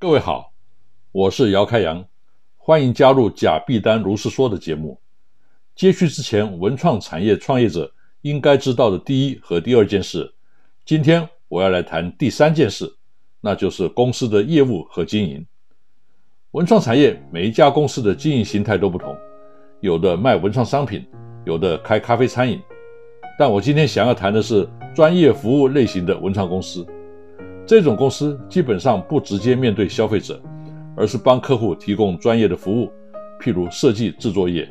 各位好，我是姚开阳，欢迎加入假币丹如是说的节目。接续之前文创产业创业者应该知道的第一和第二件事，今天我要来谈第三件事，那就是公司的业务和经营。文创产业每一家公司的经营形态都不同，有的卖文创商品，有的开咖啡餐饮。但我今天想要谈的是专业服务类型的文创公司。这种公司基本上不直接面对消费者，而是帮客户提供专业的服务，譬如设计制作业。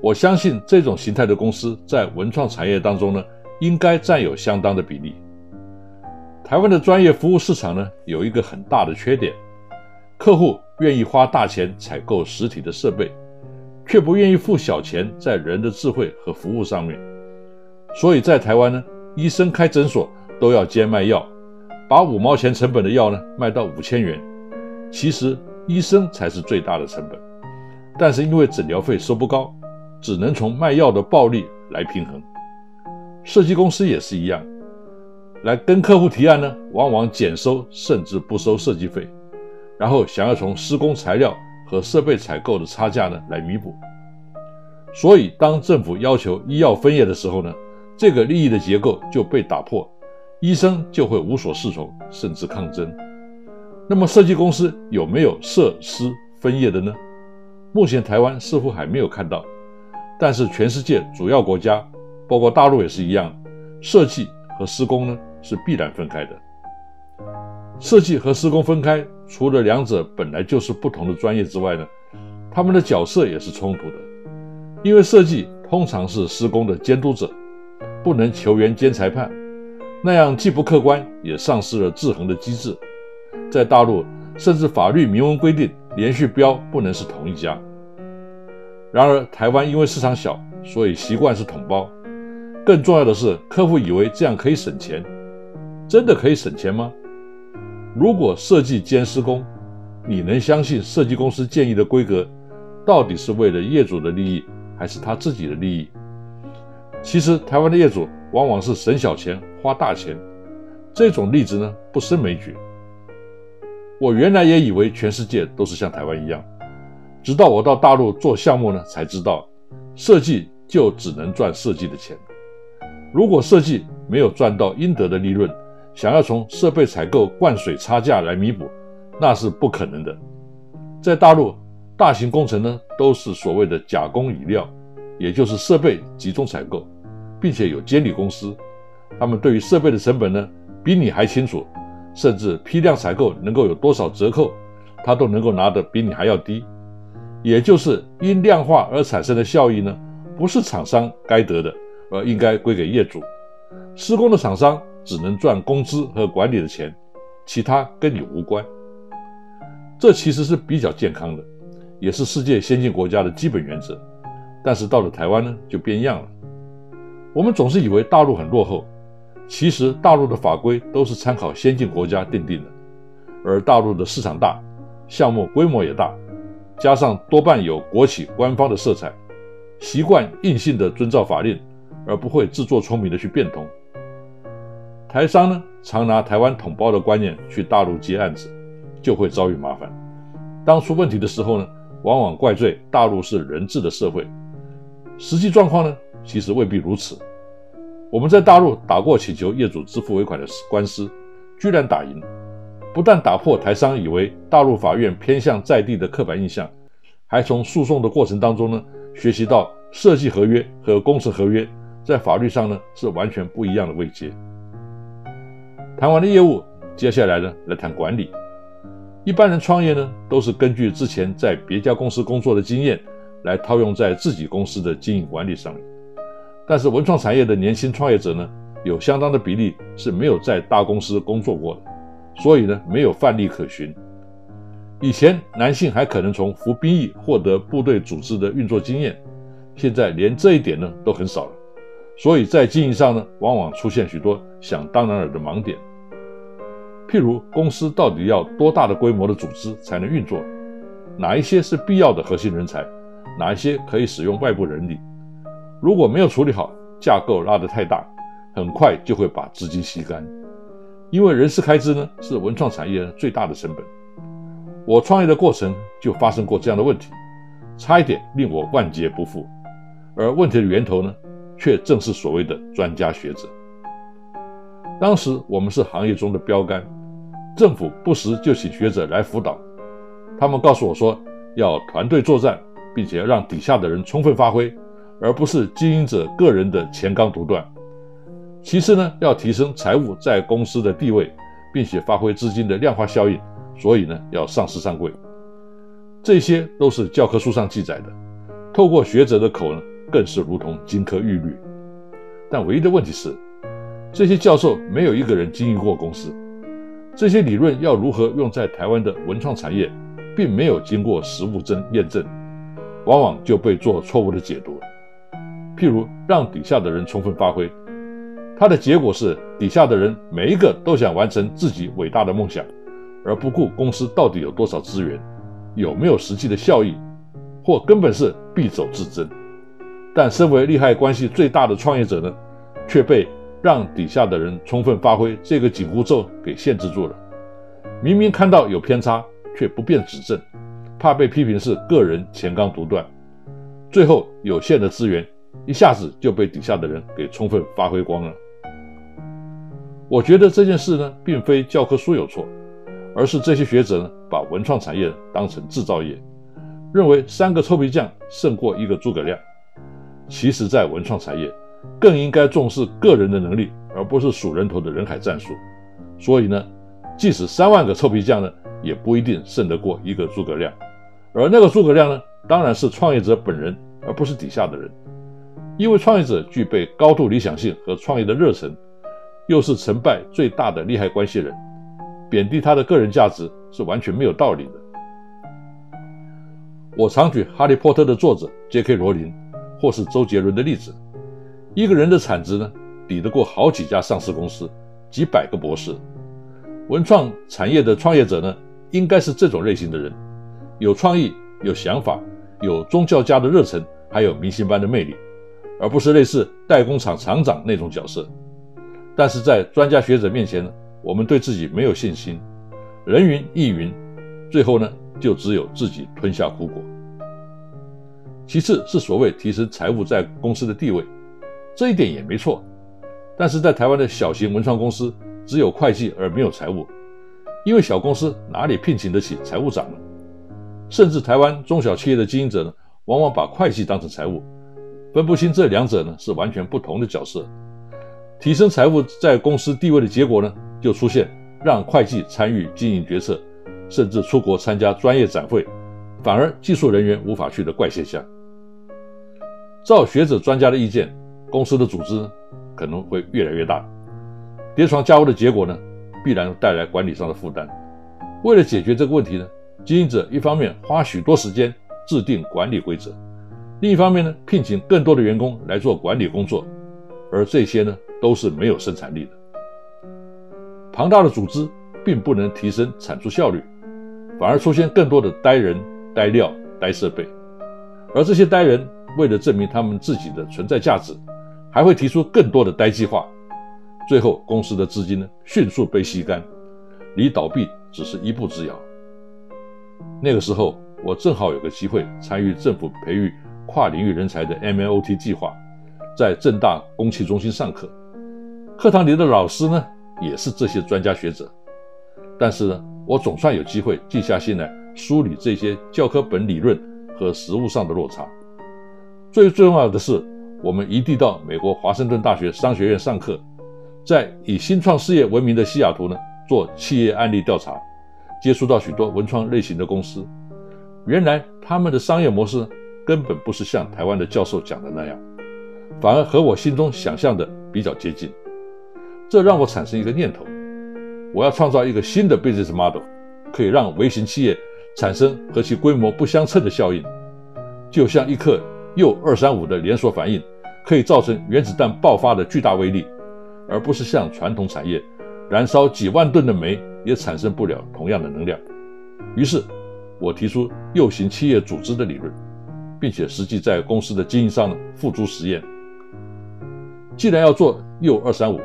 我相信这种形态的公司在文创产业当中呢，应该占有相当的比例。台湾的专业服务市场呢，有一个很大的缺点：客户愿意花大钱采购实体的设备，却不愿意付小钱在人的智慧和服务上面。所以在台湾呢，医生开诊所都要兼卖药。把五毛钱成本的药呢卖到五千元，其实医生才是最大的成本，但是因为诊疗费收不高，只能从卖药的暴利来平衡。设计公司也是一样，来跟客户提案呢，往往减收甚至不收设计费，然后想要从施工材料和设备采购的差价呢来弥补。所以当政府要求医药分业的时候呢，这个利益的结构就被打破。医生就会无所适从，甚至抗争。那么，设计公司有没有设施分业的呢？目前台湾似乎还没有看到，但是全世界主要国家，包括大陆也是一样，设计和施工呢是必然分开的。设计和施工分开，除了两者本来就是不同的专业之外呢，他们的角色也是冲突的。因为设计通常是施工的监督者，不能球员兼裁判。那样既不客观，也丧失了制衡的机制。在大陆，甚至法律明文规定，连续标不能是同一家。然而，台湾因为市场小，所以习惯是统包。更重要的是，客户以为这样可以省钱，真的可以省钱吗？如果设计兼施工，你能相信设计公司建议的规格，到底是为了业主的利益，还是他自己的利益？其实，台湾的业主往往是省小钱。花大钱，这种例子呢不胜枚举。我原来也以为全世界都是像台湾一样，直到我到大陆做项目呢，才知道设计就只能赚设计的钱。如果设计没有赚到应得的利润，想要从设备采购灌水差价来弥补，那是不可能的。在大陆，大型工程呢都是所谓的假工以料，也就是设备集中采购，并且有监理公司。他们对于设备的成本呢，比你还清楚，甚至批量采购能够有多少折扣，他都能够拿得比你还要低。也就是因量化而产生的效益呢，不是厂商该得的，而应该归给业主。施工的厂商只能赚工资和管理的钱，其他跟你无关。这其实是比较健康的，也是世界先进国家的基本原则。但是到了台湾呢，就变样了。我们总是以为大陆很落后。其实大陆的法规都是参考先进国家定定的，而大陆的市场大，项目规模也大，加上多半有国企官方的色彩，习惯硬性的遵照法令，而不会自作聪明的去变通。台商呢，常拿台湾统包的观念去大陆接案子，就会遭遇麻烦。当出问题的时候呢，往往怪罪大陆是人治的社会，实际状况呢，其实未必如此。我们在大陆打过请求业主支付尾款的官司，居然打赢，不但打破台商以为大陆法院偏向在地的刻板印象，还从诉讼的过程当中呢，学习到设计合约和工程合约在法律上呢是完全不一样的位阶。谈完了业务，接下来呢来谈管理。一般人创业呢，都是根据之前在别家公司工作的经验来套用在自己公司的经营管理上面。但是文创产业的年轻创业者呢，有相当的比例是没有在大公司工作过的，所以呢没有范例可循。以前男性还可能从服兵役获得部队组织的运作经验，现在连这一点呢都很少了。所以在经营上呢，往往出现许多想当然尔的盲点。譬如公司到底要多大的规模的组织才能运作？哪一些是必要的核心人才？哪一些可以使用外部人力？如果没有处理好，架构拉得太大，很快就会把资金吸干。因为人事开支呢是文创产业最大的成本。我创业的过程就发生过这样的问题，差一点令我万劫不复。而问题的源头呢，却正是所谓的专家学者。当时我们是行业中的标杆。政府不时就请学者来辅导，他们告诉我说，要团队作战，并且要让底下的人充分发挥，而不是经营者个人的钱纲独断。其次呢，要提升财务在公司的地位，并且发挥资金的量化效应，所以呢，要上市上柜。这些都是教科书上记载的，透过学者的口呢，更是如同金科玉律。但唯一的问题是，这些教授没有一个人经营过公司。这些理论要如何用在台湾的文创产业，并没有经过实物证验证，往往就被做错误的解读。譬如让底下的人充分发挥，它的结果是底下的人每一个都想完成自己伟大的梦想，而不顾公司到底有多少资源，有没有实际的效益，或根本是必走自珍。但身为利害关系最大的创业者呢，却被。让底下的人充分发挥这个紧箍咒给限制住了。明明看到有偏差，却不便指正，怕被批评是个人钱纲独断。最后有限的资源一下子就被底下的人给充分发挥光了。我觉得这件事呢，并非教科书有错，而是这些学者呢，把文创产业当成制造业，认为三个臭皮匠胜过一个诸葛亮。其实，在文创产业。更应该重视个人的能力，而不是数人头的人海战术。所以呢，即使三万个臭皮匠呢，也不一定胜得过一个诸葛亮。而那个诸葛亮呢，当然是创业者本人，而不是底下的人。因为创业者具备高度理想性和创业的热忱，又是成败最大的利害关系人，贬低他的个人价值是完全没有道理的。我常举《哈利波特》的作者 J.K. 罗琳，或是周杰伦的例子。一个人的产值呢，抵得过好几家上市公司、几百个博士。文创产业的创业者呢，应该是这种类型的人：有创意、有想法、有宗教家的热忱，还有明星般的魅力，而不是类似代工厂厂长那种角色。但是在专家学者面前，我们对自己没有信心，人云亦云，最后呢，就只有自己吞下苦果。其次是所谓提升财务在公司的地位。这一点也没错，但是在台湾的小型文创公司只有会计而没有财务，因为小公司哪里聘请得起财务长呢？甚至台湾中小企业的经营者呢，往往把会计当成财务，分不清这两者呢是完全不同的角色。提升财务在公司地位的结果呢，就出现让会计参与经营决策，甚至出国参加专业展会，反而技术人员无法去的怪现象。照学者专家的意见。公司的组织可能会越来越大，叠床架屋的结果呢，必然带来管理上的负担。为了解决这个问题呢，经营者一方面花许多时间制定管理规则，另一方面呢，聘请更多的员工来做管理工作，而这些呢，都是没有生产力的。庞大的组织并不能提升产出效率，反而出现更多的呆人、呆料、呆设备，而这些呆人。为了证明他们自己的存在价值，还会提出更多的呆计划。最后，公司的资金呢迅速被吸干，离倒闭只是一步之遥。那个时候，我正好有个机会参与政府培育跨领域人才的 MLOT 计划，在正大公器中心上课，课堂里的老师呢也是这些专家学者。但是呢，我总算有机会静下心来梳理这些教科本理论和实务上的落差。最重要的是，我们一地到美国华盛顿大学商学院上课，在以新创事业闻名的西雅图呢做企业案例调查，接触到许多文创类型的公司。原来他们的商业模式根本不是像台湾的教授讲的那样，反而和我心中想象的比较接近。这让我产生一个念头。我要创造一个新的 business model，可以让微型企业产生和其规模不相称的效应，就像一颗铀二三五的连锁反应，可以造成原子弹爆发的巨大威力，而不是像传统产业燃烧几万吨的煤也产生不了同样的能量。于是，我提出右型企业组织的理论，并且实际在公司的经营上呢付诸实验。既然要做铀二三五，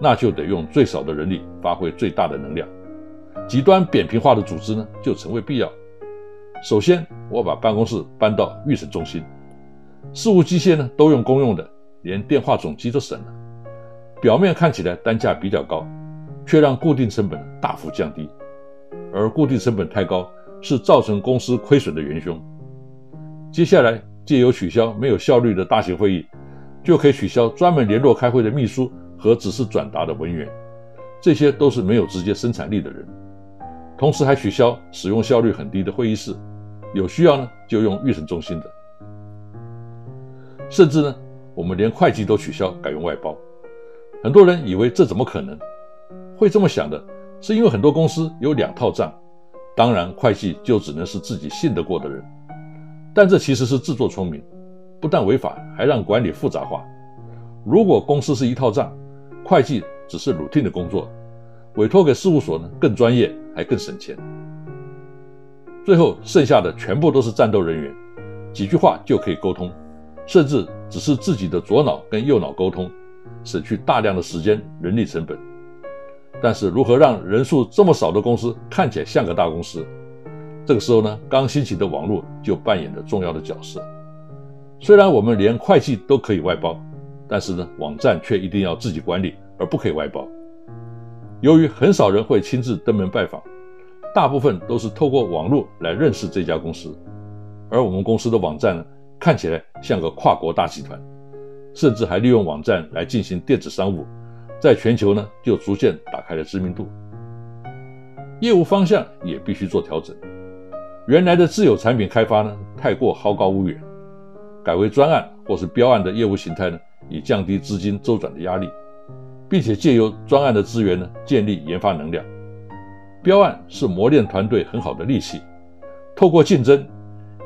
那就得用最少的人力发挥最大的能量，极端扁平化的组织呢就成为必要。首先，我把办公室搬到预审中心，事务机械呢都用公用的，连电话总机都省了。表面看起来单价比较高，却让固定成本大幅降低。而固定成本太高是造成公司亏损的元凶。接下来，借由取消没有效率的大型会议，就可以取消专门联络开会的秘书。和只是转达的文员，这些都是没有直接生产力的人。同时还取消使用效率很低的会议室，有需要呢就用预审中心的。甚至呢，我们连会计都取消，改用外包。很多人以为这怎么可能？会这么想的是因为很多公司有两套账，当然会计就只能是自己信得过的人。但这其实是自作聪明，不但违法，还让管理复杂化。如果公司是一套账，会计只是 routine 的工作，委托给事务所呢更专业还更省钱。最后剩下的全部都是战斗人员，几句话就可以沟通，甚至只是自己的左脑跟右脑沟通，省去大量的时间人力成本。但是如何让人数这么少的公司看起来像个大公司？这个时候呢，刚兴起的网络就扮演了重要的角色。虽然我们连会计都可以外包。但是呢，网站却一定要自己管理，而不可以外包。由于很少人会亲自登门拜访，大部分都是透过网络来认识这家公司。而我们公司的网站呢，看起来像个跨国大集团，甚至还利用网站来进行电子商务，在全球呢就逐渐打开了知名度。业务方向也必须做调整，原来的自有产品开发呢太过好高骛远，改为专案或是标案的业务形态呢。以降低资金周转的压力，并且借由专案的资源呢，建立研发能量。标案是磨练团队很好的利器。透过竞争，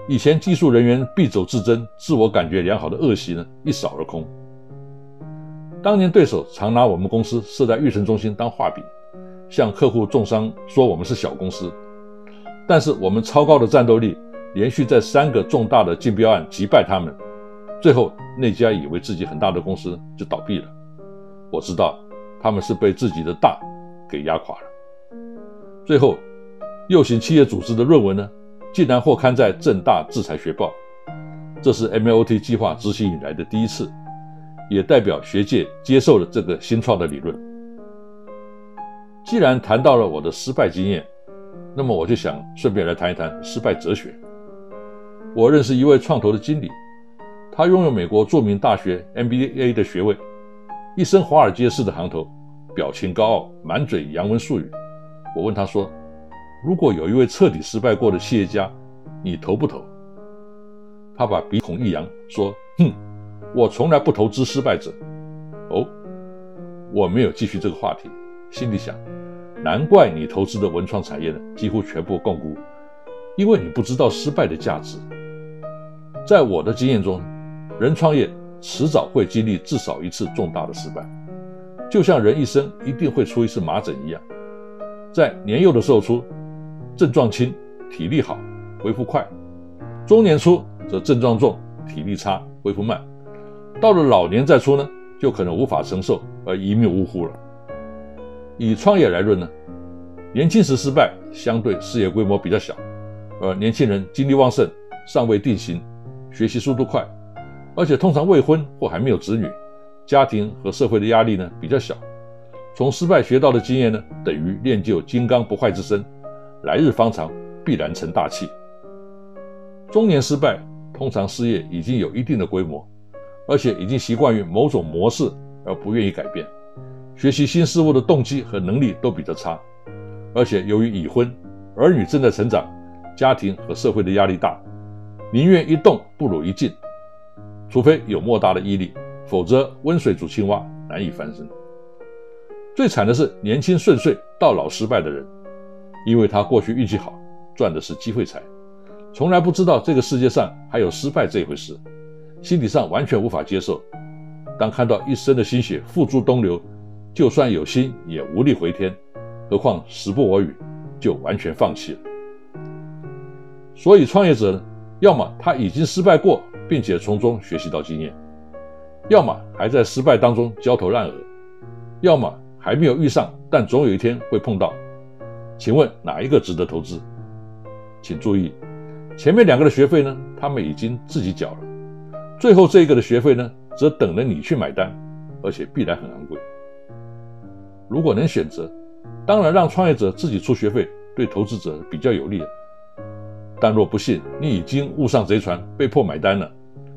以前技术人员必走自争、自我感觉良好的恶习呢，一扫而空。当年对手常拿我们公司设在育成中心当画饼，向客户重伤说我们是小公司。但是我们超高的战斗力，连续在三个重大的竞标案击败他们。最后，那家以为自己很大的公司就倒闭了。我知道他们是被自己的大给压垮了。最后，右型企业组织的论文呢，竟然获刊在正大制裁学报，这是 MLT 计划执行以来的第一次，也代表学界接受了这个新创的理论。既然谈到了我的失败经验，那么我就想顺便来谈一谈失败哲学。我认识一位创投的经理。他拥有美国著名大学 MBA 的学位，一身华尔街式的行头，表情高傲，满嘴洋文术语。我问他说：“如果有一位彻底失败过的企业家，你投不投？”他把鼻孔一扬，说：“哼，我从来不投资失败者。”哦，我没有继续这个话题，心里想：难怪你投资的文创产业呢几乎全部共估，因为你不知道失败的价值。在我的经验中。人创业迟早会经历至少一次重大的失败，就像人一生一定会出一次麻疹一样，在年幼的时候出，症状轻，体力好，恢复快；中年出则症状重，体力差，恢复慢，到了老年再出呢，就可能无法承受而一命呜呼了。以创业来论呢，年轻时失败，相对事业规模比较小，而年轻人精力旺盛，尚未定型，学习速度快，而且通常未婚或还没有子女，家庭和社会的压力呢比较小。从失败学到的经验呢，等于练就金刚不坏之身，来日方长，必然成大器。中年失败，通常事业已经有一定的规模，而且已经习惯于某种模式而不愿意改变，学习新事物的动机和能力都比较差，而且由于已婚，儿女正在成长，家庭和社会的压力大，宁愿一动不如一静，除非有莫大的毅力，否则温水煮青蛙，难以翻身。最惨的是年轻顺遂到老失败的人，因为他过去运气好，赚的是机会财，从来不知道这个世界上还有失败这回事，心理上完全无法接受。当看到一生的心血付诸东流，就算有心也无力回天，何况时不我与，就完全放弃了。所以创业者呢，要么他已经失败过，并且从中学习到经验，要么还在失败当中焦头烂额，要么。还没有遇上，但总有一天会碰到。请问哪一个值得投资？请注意，前面两个的学费呢，他们已经自己缴了；最后这一个的学费呢，则等着你去买单，而且必然很昂贵。如果能选择，当然让创业者自己出学费，对投资者比较有利。但若不幸你已经误上贼船，被迫买单了，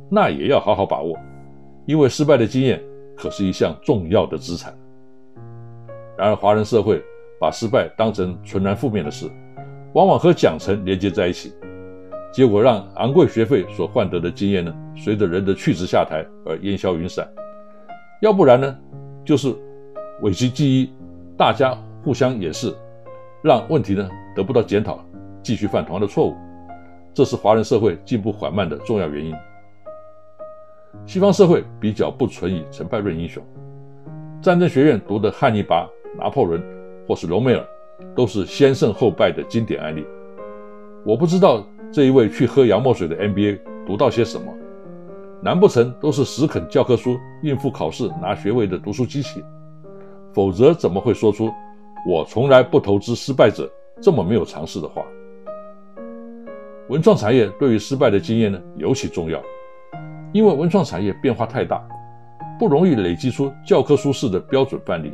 那也要好好把握，因为失败的经验可是一项重要的资产。然而，华人社会把失败当成纯然负面的事，往往和奖惩连接在一起，结果让昂贵学费所换得的经验呢，随着人的去职下台而烟消云散；要不然呢，就是讳疾忌医，大家互相掩饰，让问题呢得不到检讨，继续犯同样的错误。这是华人社会进步缓慢的重要原因。西方社会比较不存以成败论英雄，战争学院读的汉尼拔。拿破仑或是隆美尔，都是先胜后败的经典案例。我不知道这一位去喝洋墨水的 MBA 读到些什么，难不成都是死啃教科书应付考试拿学位的读书机器？否则怎么会说出“我从来不投资失败者”这么没有常识的话？文创产业对于失败的经验呢尤其重要，因为文创产业变化太大，不容易累积出教科书式的标准范例。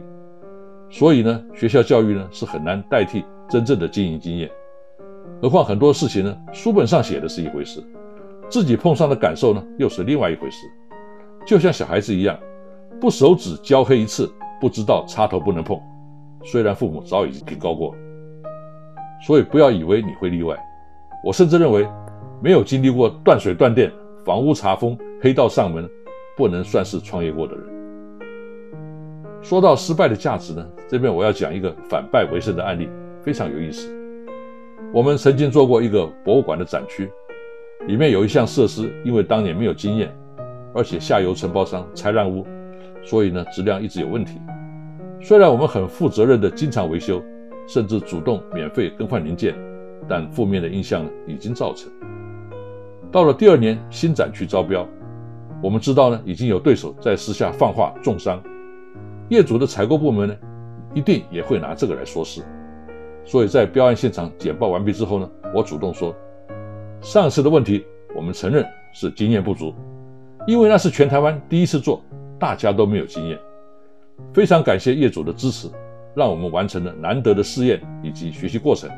所以呢，学校教育呢是很难代替真正的经营经验。何况很多事情呢，书本上写的是一回事，自己碰上的感受呢又是另外一回事。就像小孩子一样，不手指教黑一次，不知道插头不能碰。虽然父母早已经警告过，所以不要以为你会例外。我甚至认为，没有经历过断水断电、房屋查封、黑道上门，不能算是创业过的人。说到失败的价值呢，这边我要讲一个反败为胜的案例，非常有意思。我们曾经做过一个博物馆的展区，里面有一项设施，因为当年没有经验，而且下游承包商拆烂屋，所以呢质量一直有问题。虽然我们很负责任的经常维修，甚至主动免费更换零件，但负面的印象已经造成。到了第二年新展区招标，我们知道呢已经有对手在私下放话重伤。业主的采购部门呢，一定也会拿这个来说事。所以在标案现场简报完毕之后呢，我主动说，上次的问题我们承认是经验不足，因为那是全台湾第一次做，大家都没有经验。非常感谢业主的支持，让我们完成了难得的试验以及学习过程。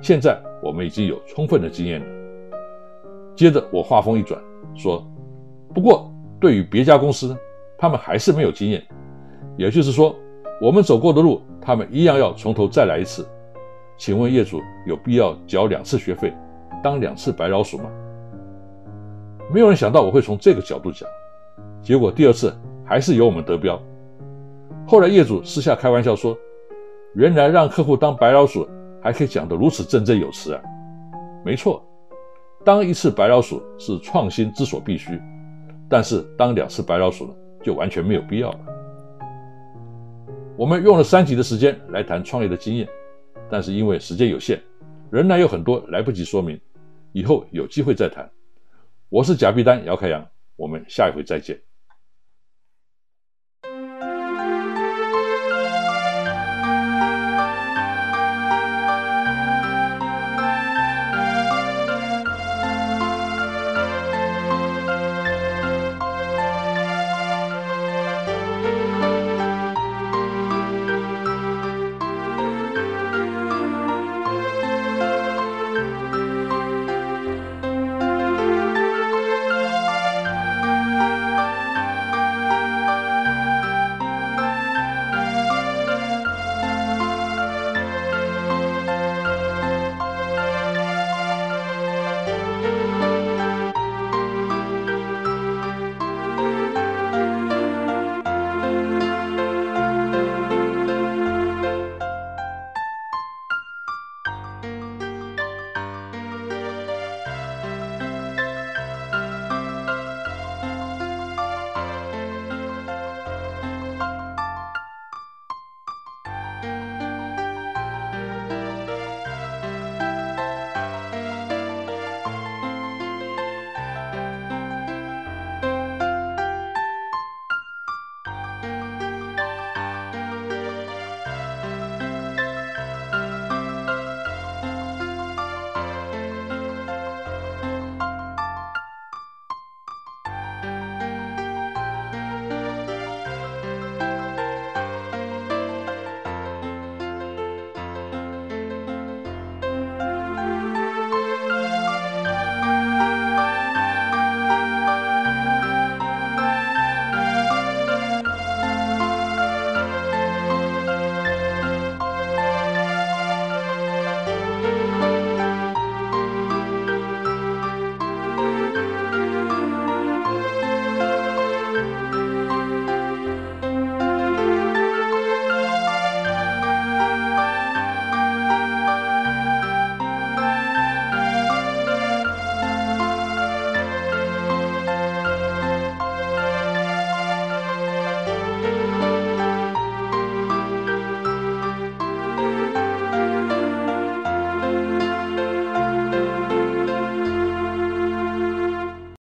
现在我们已经有充分的经验了。接着我话锋一转说，不过对于别家公司呢，他们还是没有经验。也就是说，我们走过的路，他们一样要从头再来一次。请问业主有必要缴两次学费，当两次白老鼠吗？没有人想到我会从这个角度讲，结果第二次还是由我们得标。后来业主私下开玩笑说：“原来让客户当白老鼠，还可以讲得如此振振有词啊！”没错，当一次白老鼠是创新之所必须，但是当两次白老鼠呢，就完全没有必要了。我们用了三集的时间来谈创业的经验，但是因为时间有限，仍然有很多来不及说明，以后有机会再谈。我是假币丹姚开阳，我们下一回再见。